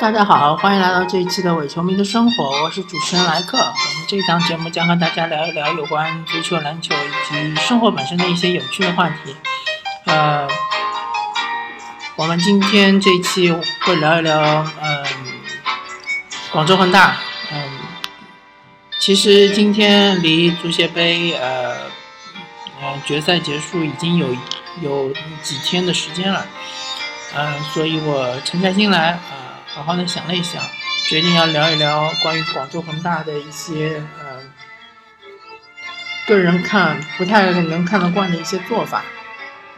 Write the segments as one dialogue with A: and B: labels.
A: 大家好，欢迎来到这一期的伪球迷的生活，我是主持人莱克。我们这一档节目将和大家聊一聊有关足球、篮球以及生活本身的一些有趣的话题。呃，我们今天这一期会聊一聊，嗯，广州恒大。嗯，其实今天离足协杯，呃，呃，决赛结束已经有有几天的时间了。嗯，所以我沉下心来，好好的想了一想，决定要聊一聊关于广州恒大的一些呃个人看不太能看得惯的一些做法。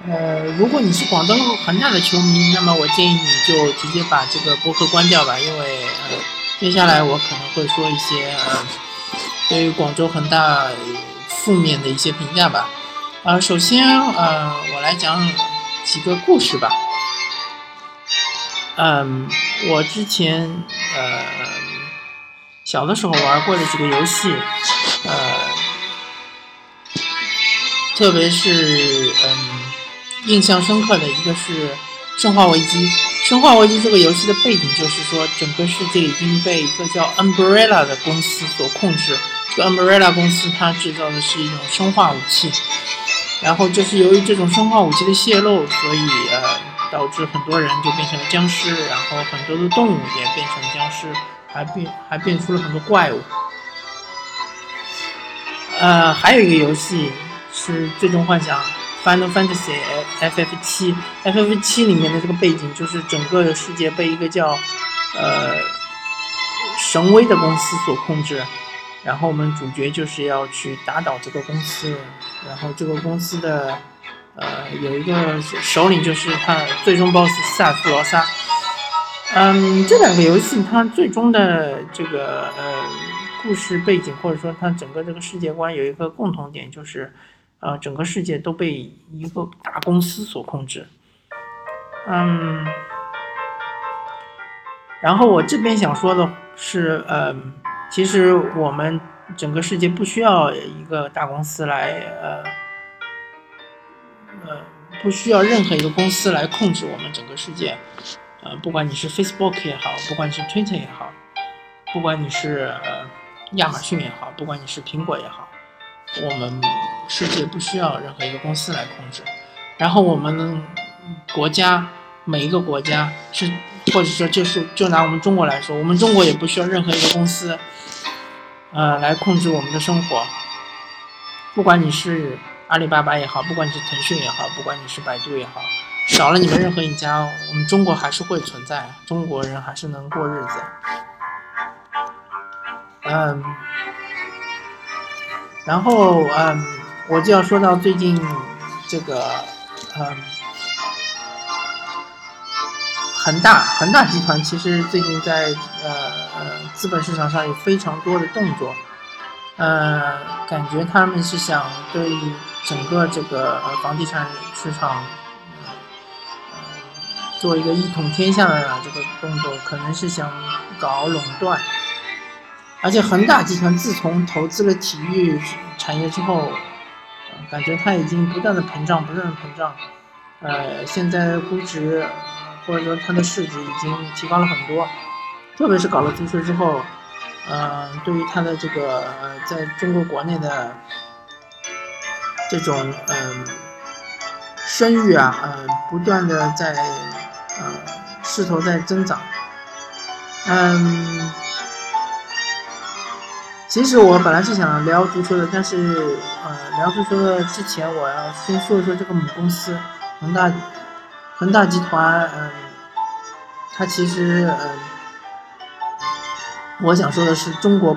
A: 呃，如果你是广州恒大的球迷，那么我建议你就直接把这个播客关掉吧，因为接下来我可能会说一些呃对于广州恒大负面的一些评价吧。呃，首先呃我来讲几个故事吧。嗯，我之前呃小的时候玩过的几个游戏，呃，特别是嗯印象深刻的一个是《生化危机》。《生化危机》这个游戏的背景就是说，整个世界已经被一个叫 Umbrella 的公司所控制。这个 Umbrella 公司它制造的是一种生化武器，然后就是由于这种生化武器的泄露，所以呃。导致很多人就变成了僵尸，然后很多的动物也变成了僵尸，还变还变出了很多怪物。呃，还有一个游戏是《最终幻想》（Final Fantasy FF 七 ），FF 七里面的这个背景就是整个的世界被一个叫呃神威的公司所控制，然后我们主角就是要去打倒这个公司，然后这个公司的。呃，有一个首领就是他最终 BOSS 塞弗罗萨。嗯，这两个游戏它最终的这个呃故事背景或者说它整个这个世界观有一个共同点，就是呃整个世界都被一个大公司所控制。嗯，然后我这边想说的是，呃，其实我们整个世界不需要一个大公司来呃。不需要任何一个公司来控制我们整个世界。呃，不管你是 Facebook 也好，不管你是 Twitter 也好，不管你是亚马逊也好，不管你是苹果也好，我们世界不需要任何一个公司来控制。然后我们国家每一个国家是，或者说就是就拿我们中国来说，我们中国也不需要任何一个公司，呃，来控制我们的生活。不管你是。阿里巴巴也好，不管你是腾讯也好，不管你是百度也好，少了你们任何一家，我们中国还是会存在，中国人还是能过日子。嗯，然后嗯，我就要说到最近这个嗯，恒大恒大集团其实最近在呃呃资本市场上有非常多的动作，呃，感觉他们是想对。整个这个呃房地产市场，呃，做一个一统天下的这个动作，可能是想搞垄断。而且恒大集团自从投资了体育产业之后，感觉它已经不断的膨胀，不断的膨胀。呃，现在估值或者说它的市值已经提高了很多，特别是搞了足球之后，呃，对于它的这个在中国国内的。这种嗯声誉啊，呃，不断的在呃势头在增长，嗯，其实我本来是想聊足球的，但是呃聊足球的之前，我要先说一说这个母公司恒大恒大集团，嗯，它其实嗯，我想说的是，中国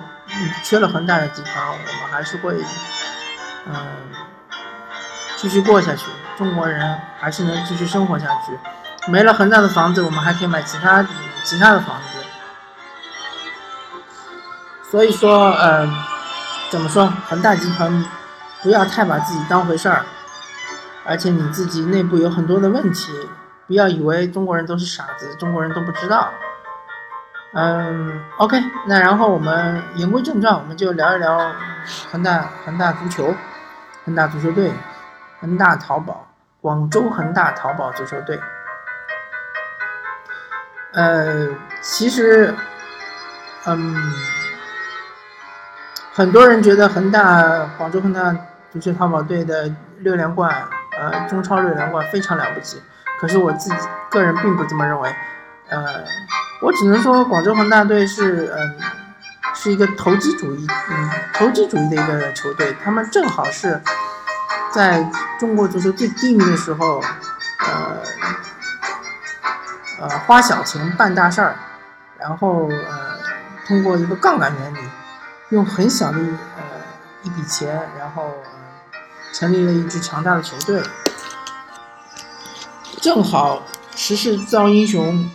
A: 缺了恒大的集团，我们还是会嗯。继续过下去，中国人还是能继续生活下去。没了恒大的房子，我们还可以买其他其他的房子。所以说，嗯，怎么说？恒大集团不要太把自己当回事儿，而且你自己内部有很多的问题，不要以为中国人都是傻子，中国人都不知道。嗯，OK，那然后我们言归正传，我们就聊一聊恒大恒大足球，恒大足球队。恒大淘宝，广州恒大淘宝足球队。呃，其实，嗯，很多人觉得恒大广州恒大足球淘宝队的六连冠，呃，中超六连冠非常了不起。可是我自己个人并不这么认为，呃，我只能说广州恒大队是，嗯，是一个投机主义，嗯，投机主义的一个球队。他们正好是在中国足球最低迷的时候，呃。呃，花小钱办大事儿，然后呃，通过一个杠杆原理，用很小的呃一笔钱，然后成立了一支强大的球队。正好时势造英雄，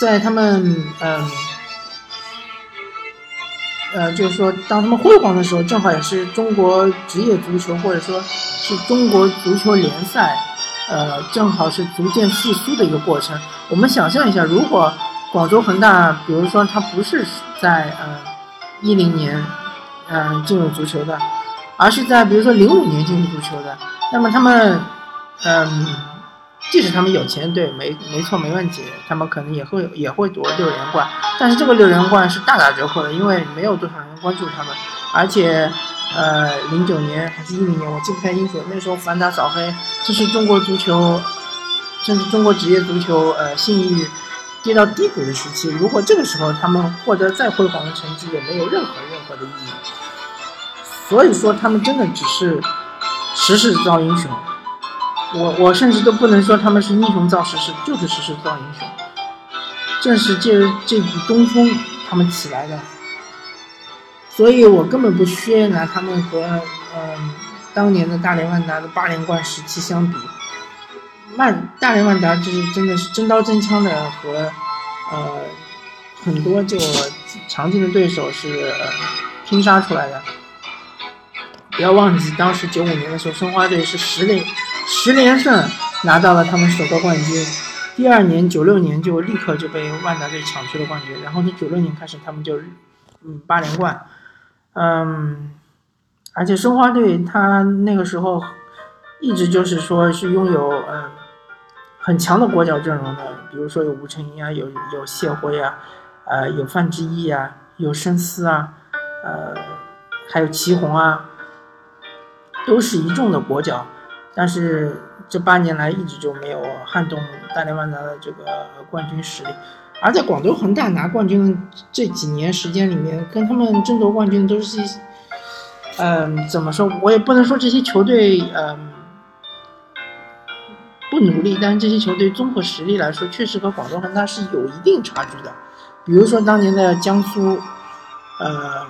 A: 在他们嗯，呃就是说当他们辉煌的时候，正好也是中国职业足球或者说是中国足球联赛。呃，正好是逐渐复苏的一个过程。我们想象一下，如果广州恒大，比如说他不是在呃一零年嗯进入足球的，而是在比如说零五年进入足球的，那么他们嗯，即使他们有钱，对，没没错，没问题，他们可能也会也会夺六连冠。但是这个六连冠是大打折扣的，因为没有多少人关注他们，而且。呃，零九年还是一零年，我记不太清楚。那时候反打扫黑，这是中国足球，甚至中国职业足球，呃，信誉跌到低谷的时期。如果这个时候他们获得再辉煌的成绩，也没有任何任何的意义。所以说，他们真的只是时势造英雄。我我甚至都不能说他们是英雄造时势，就是时势造英雄。正是借着这股东风，他们起来的。所以我根本不屑拿他们和嗯当年的大连万达的八连冠时期相比，万大连万达就是真的是真刀真枪的和呃很多这个强劲的对手是拼杀出来的。不要忘记当时九五年的时候，申花队是十连十连胜拿到了他们首个冠军，第二年九六年就立刻就被万达队抢去了冠军，然后从九六年开始他们就嗯八连冠。嗯，而且申花队他那个时候一直就是说是拥有嗯很强的国脚阵容的，比如说有吴成英啊，有有谢辉啊，呃有范志毅啊，有申思啊，呃还有祁宏啊，都是一众的国脚，但是这八年来一直就没有撼动大连万达的这个冠军实力。而在广州恒大拿冠军的这几年时间里面，跟他们争夺冠军的都是一些，嗯，怎么说？我也不能说这些球队嗯不努力，但是这些球队综合实力来说，确实和广州恒大是有一定差距的。比如说当年的江苏，呃，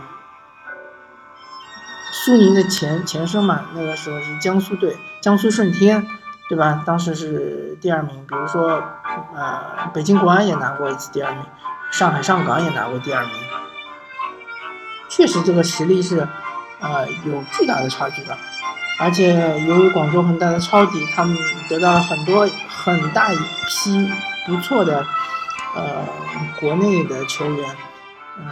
A: 苏宁的前前身嘛，那个时候是江苏队，江苏舜天。对吧？当时是第二名，比如说，呃，北京国安也拿过一次第二名，上海上港也拿过第二名。确实，这个实力是，呃，有巨大的差距的。而且，由于广州恒大的抄底，他们得到了很多很大一批不错的，呃，国内的球员，嗯，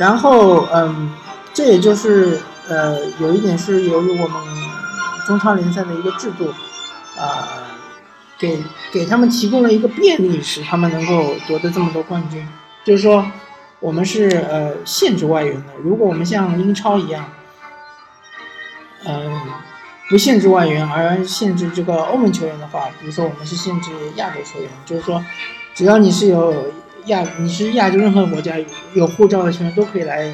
A: 然后，嗯，这也就是。呃，有一点是由于我们中超联赛的一个制度，啊，给给他们提供了一个便利，使他们能够夺得这么多冠军。就是说，我们是呃限制外援的。如果我们像英超一样，嗯，不限制外援而限制这个欧盟球员的话，比如说我们是限制亚洲球员，就是说，只要你是有亚，你是亚洲任何国家有护照的球员都可以来。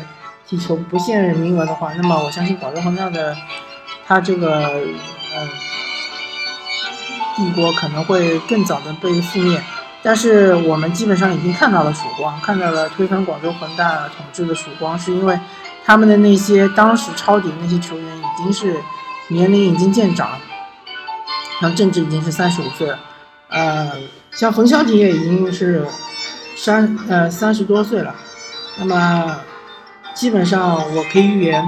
A: 踢球不限名额的话，那么我相信广州恒大的他这个嗯帝国可能会更早的被覆灭。但是我们基本上已经看到了曙光，看到了推翻广州恒大统治的曙光，是因为他们的那些当时抄底那些球员已经是年龄已经渐长，像郑智已经是三十五岁了，呃，像冯潇霆也已经是三呃三十多岁了，那么。基本上我可以预言，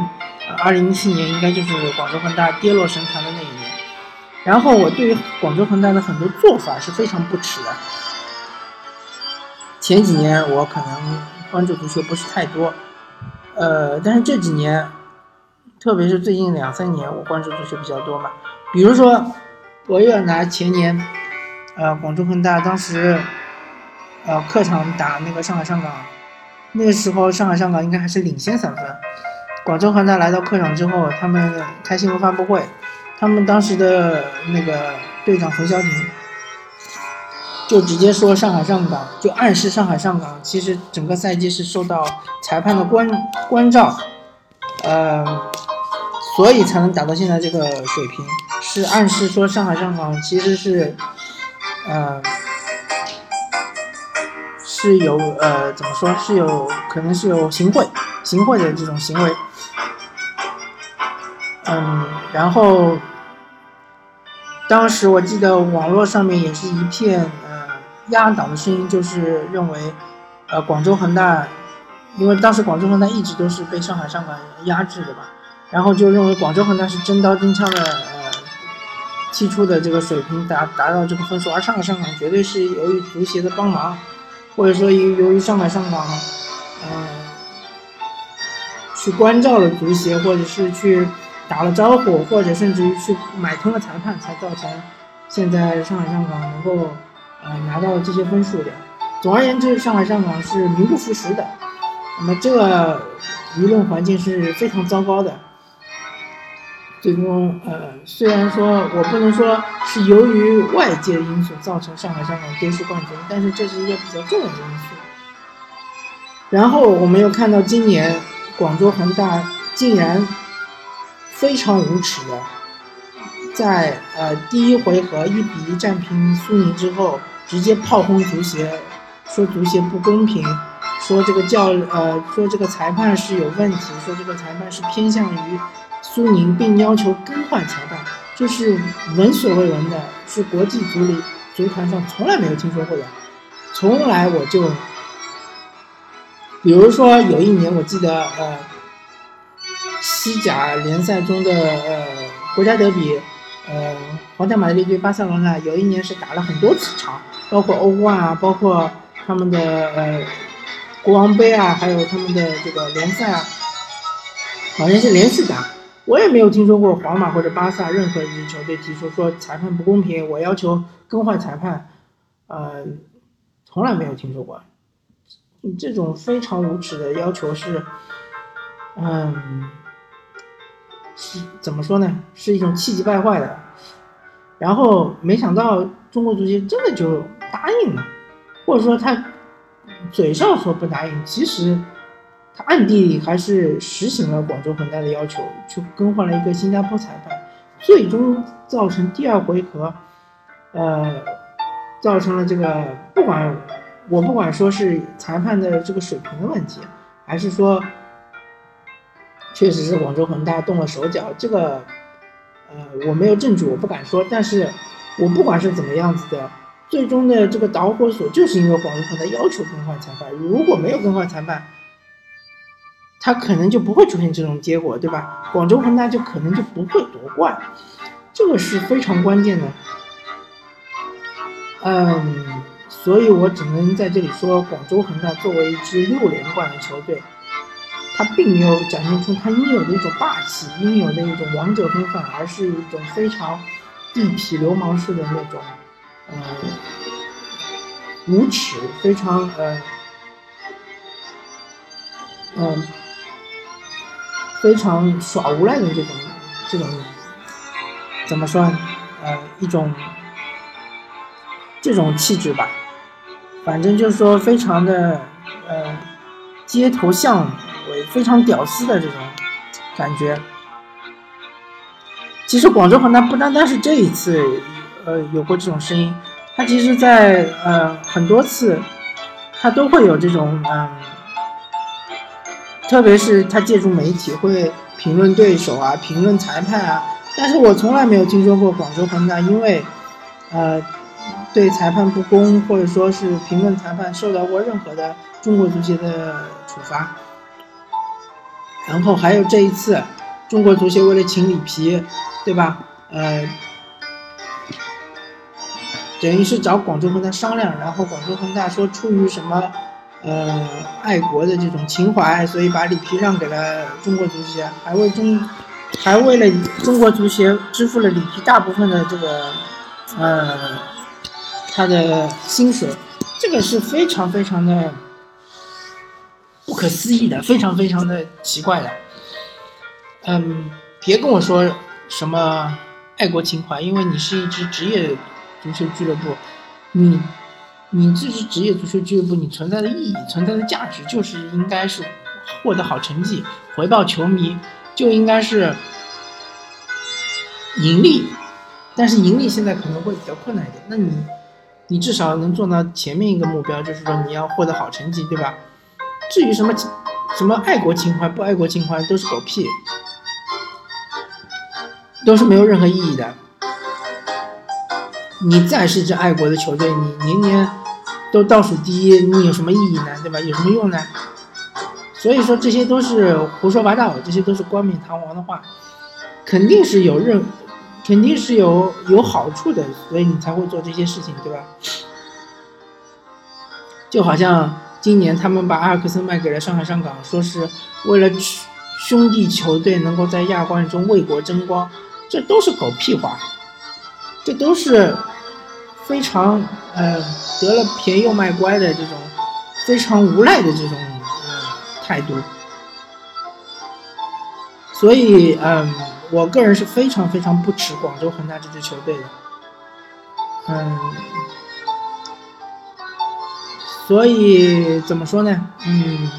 A: 二零一七年应该就是广州恒大跌落神坛的那一年。然后我对于广州恒大的很多做法是非常不耻的。前几年我可能关注足球不是太多，呃，但是这几年，特别是最近两三年，我关注足球比较多嘛。比如说，我又要拿前年，呃，广州恒大当时，呃，客场打那个上海上港，那个时候上海上港应该还是领先三分。广州恒大来到客场之后，他们开新闻发布会，他们当时的那个队长冯潇霆就直接说上海上港，就暗示上海上港其实整个赛季是受到裁判的关关照，呃，所以才能打到现在这个水平。是暗示说上海上港其实是，呃，是有呃怎么说是有可能是有行贿行贿的这种行为，嗯，然后当时我记得网络上面也是一片呃压倒的声音，就是认为呃广州恒大，因为当时广州恒大一直都是被上海上港压制的吧，然后就认为广州恒大是真刀真枪的呃。踢出的这个水平达达到这个分数，而上海上港绝对是由于足协的帮忙，或者说由由于上海上港，嗯，去关照了足协，或者是去打了招呼，或者甚至于去买通了裁判，才造成现在上海上港能够呃拿到这些分数的。总而言之，上海上港是名不副实的，那么这个舆论环境是非常糟糕的。最终，呃，虽然说我不能说是由于外界因素造成上海上港丢失冠军，但是这是一个比较重要的因素。然后我们又看到今年广州恒大竟然非常无耻的，在呃第一回合一比一战平苏宁之后，直接炮轰足协，说足协不公平，说这个教呃说这个裁判是有问题，说这个裁判是偏向于。苏宁并要求更换裁判，这是闻所未闻的，是国际足里足坛上从来没有听说过的。从来我就，比如说有一年我记得，呃，西甲联赛中的呃国家德比，呃，皇家马德里对巴塞罗那，有一年是打了很多次场，包括欧冠啊，包括他们的呃国王杯啊，还有他们的这个联赛啊，好像是连续打。我也没有听说过皇马或者巴萨任何一支球队提出说裁判不公平，我要求更换裁判，呃，从来没有听说过。这种非常无耻的要求是，嗯，是怎么说呢？是一种气急败坏的。然后没想到中国足协真的就答应了，或者说他嘴上说不答应，其实。他暗地里还是实行了广州恒大的要求，去更换了一个新加坡裁判，最终造成第二回合，呃，造成了这个不管我不管说是裁判的这个水平的问题，还是说确实是广州恒大动了手脚，这个呃我没有证据，我不敢说，但是我不管是怎么样子的，最终的这个导火索就是因为广州恒大要求更换裁判，如果没有更换裁判。他可能就不会出现这种结果，对吧？广州恒大就可能就不会夺冠，这个是非常关键的。嗯，所以我只能在这里说，广州恒大作为一支六连冠的球队，他并没有展现出他应有的一种霸气、应有的一种王者风范，而是一种非常地痞流氓式的那种，呃，无耻，非常呃，嗯。非常耍无赖的这种这种怎么说？呃，一种这种气质吧。反正就是说，非常的呃街头巷尾，非常屌丝的这种感觉。其实广州恒大不单单是这一次呃有过这种声音，他其实在呃很多次他都会有这种嗯。特别是他借助媒体会评论对手啊，评论裁判啊，但是我从来没有听说过广州恒大因为，呃，对裁判不公或者说是评论裁判受到过任何的中国足协的处罚。然后还有这一次，中国足协为了请里皮，对吧？呃，等于是找广州恒大商量，然后广州恒大说出于什么？呃，爱国的这种情怀，所以把里皮让给了中国足协，还为中，还为了中国足协支付了里皮大部分的这个呃，他的薪水，这个是非常非常的不可思议的，非常非常的奇怪的。嗯，别跟我说什么爱国情怀，因为你是一支职业足球俱乐部，你你这支职业足球俱乐部，你存在的意义、存在的价值，就是应该是获得好成绩，回报球迷，就应该是盈利。但是盈利现在可能会比较困难一点，那你，你至少能做到前面一个目标，就是说你要获得好成绩，对吧？至于什么什么爱国情怀不爱国情怀，都是狗屁，都是没有任何意义的。你再是支爱国的球队，你年年都倒数第一，你有什么意义呢？对吧？有什么用呢？所以说这些都是胡说八道，这些都是冠冕堂皇的话，肯定是有任。肯定是有有好处的，所以你才会做这些事情，对吧？就好像今年他们把阿尔克森卖给了上海上港，说是为了兄弟球队能够在亚冠中为国争光，这都是狗屁话，这都是非常呃得了便宜又卖乖的这种非常无赖的这种态度，所以嗯。我个人是非常非常不耻广州恒大这支球队的，嗯，所以怎么说呢？嗯，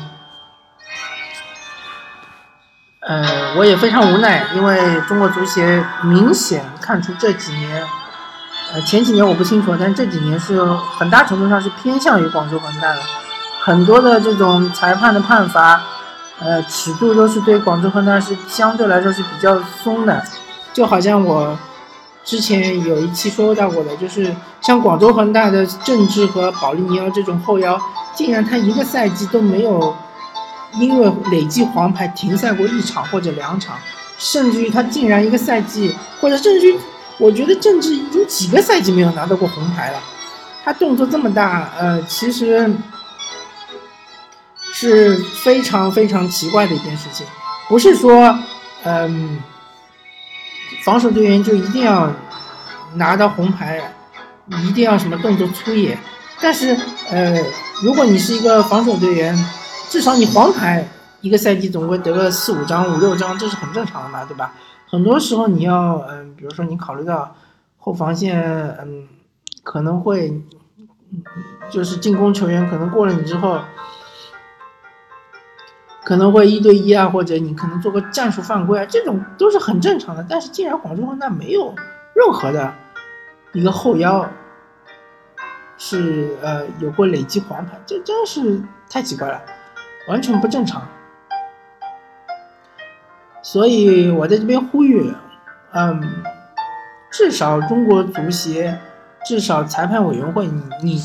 A: 呃，我也非常无奈，因为中国足协明显看出这几年，呃，前几年我不清楚，但这几年是很大程度上是偏向于广州恒大的，很多的这种裁判的判罚。呃，尺度都是对广州恒大是相对来说是比较松的，就好像我之前有一期说到过的，就是像广州恒大的郑智和保利尼奥这种后腰，竟然他一个赛季都没有因为累计黄牌停赛过一场或者两场，甚至于他竟然一个赛季，或者甚至于我觉得郑智已经几个赛季没有拿到过红牌了，他动作这么大，呃，其实。是非常非常奇怪的一件事情，不是说，嗯，防守队员就一定要拿到红牌，一定要什么动作粗野，但是，呃，如果你是一个防守队员，至少你黄牌一个赛季总归得个四五张、五六张，这是很正常的嘛，对吧？很多时候你要，嗯，比如说你考虑到后防线，嗯，可能会，就是进攻球员可能过了你之后。可能会一对一啊，或者你可能做个战术犯规啊，这种都是很正常的。但是既然广州恒大没有任何的一个后腰是呃有过累积黄牌，这真是太奇怪了，完全不正常。所以我在这边呼吁，嗯，至少中国足协，至少裁判委员会，你你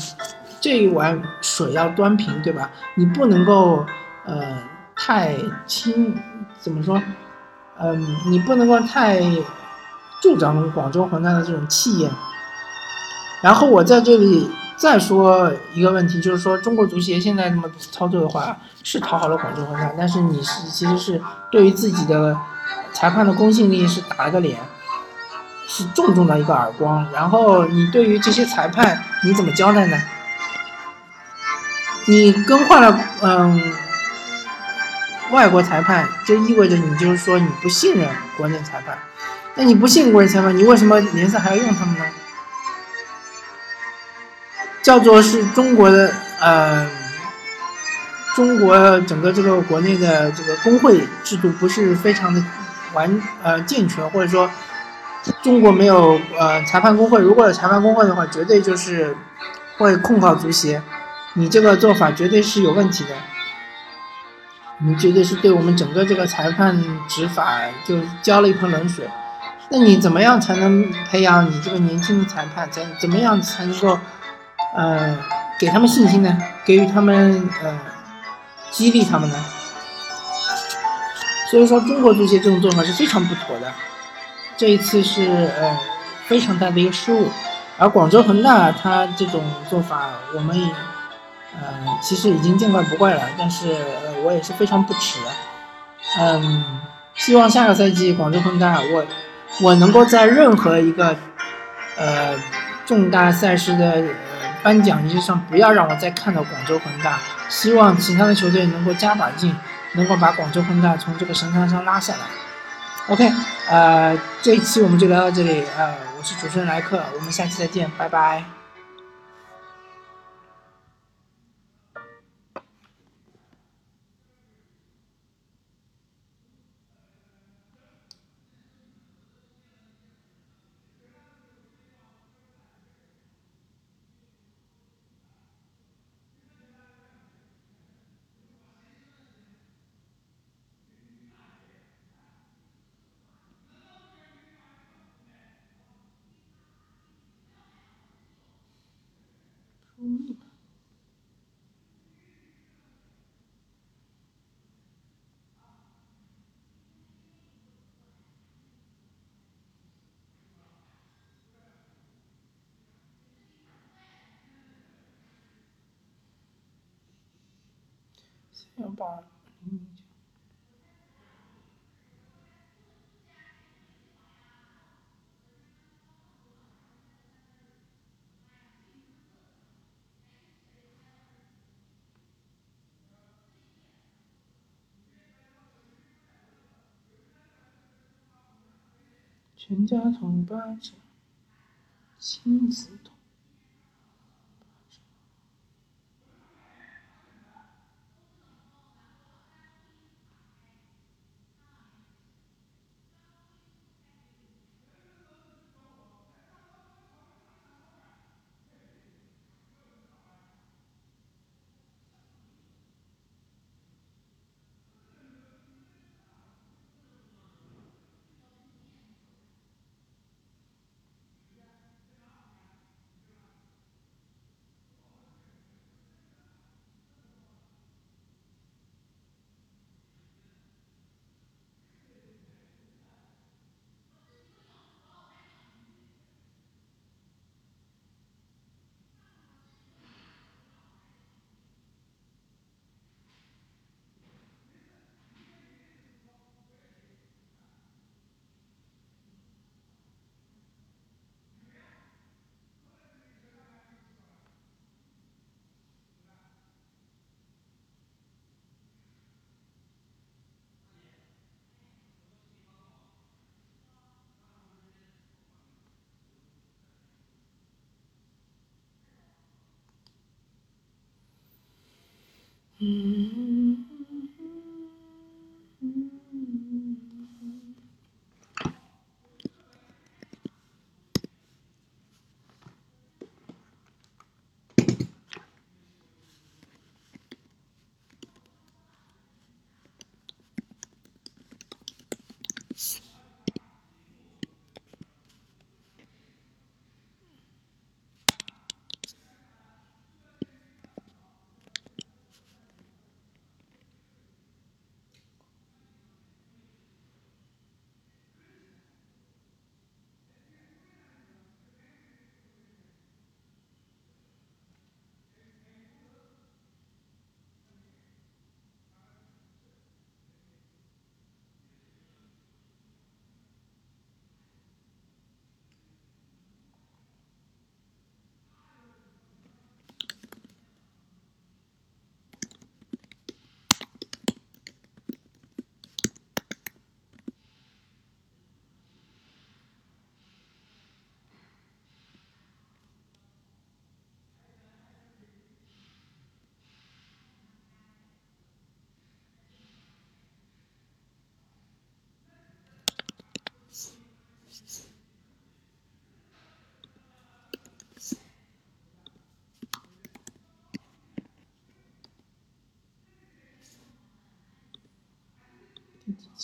A: 这一碗水要端平，对吧？你不能够呃。太轻，怎么说？嗯，你不能够太助长广州恒大的这种气焰。然后我在这里再说一个问题，就是说中国足协现在这么操作的话，是讨好了广州恒大，但是你是其实是对于自己的裁判的公信力是打了个脸，是重重的一个耳光。然后你对于这些裁判你怎么交代呢？你更换了，嗯。外国裁判就意味着你就是说你不信任国内裁判，那你不信国内裁判，你为什么联赛还要用他们呢？叫做是中国的呃，中国整个这个国内的这个工会制度不是非常的完呃健全，或者说中国没有呃裁判工会，如果有裁判工会的话，绝对就是会控告足协，你这个做法绝对是有问题的。你绝对是对我们整个这个裁判执法就浇了一盆冷水。那你怎么样才能培养你这个年轻的裁判？怎怎么样才能够，呃，给他们信心呢？给予他们呃，激励他们呢？所以说，中国足协这种做法是非常不妥的。这一次是呃非常大的一个失误，而广州恒大他这种做法，我们也。呃，其实已经见怪不怪了，但是呃，我也是非常不耻的。嗯，希望下个赛季广州恒大，我我能够在任何一个呃重大赛事的颁奖仪式上，不要让我再看到广州恒大。希望其他的球队能够加把劲，能够把广州恒大从这个神坛上拉下来。OK，呃，这一期我们就聊到这里，呃，我是主持人莱克，我们下期再见，拜拜。要把全家桶八折，亲子桶。嗯。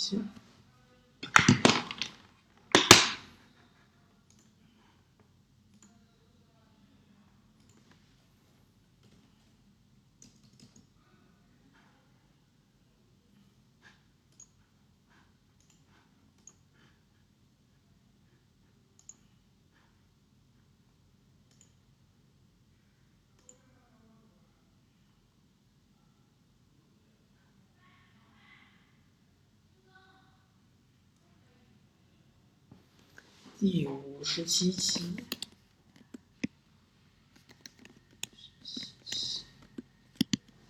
A: все. 第五十七期。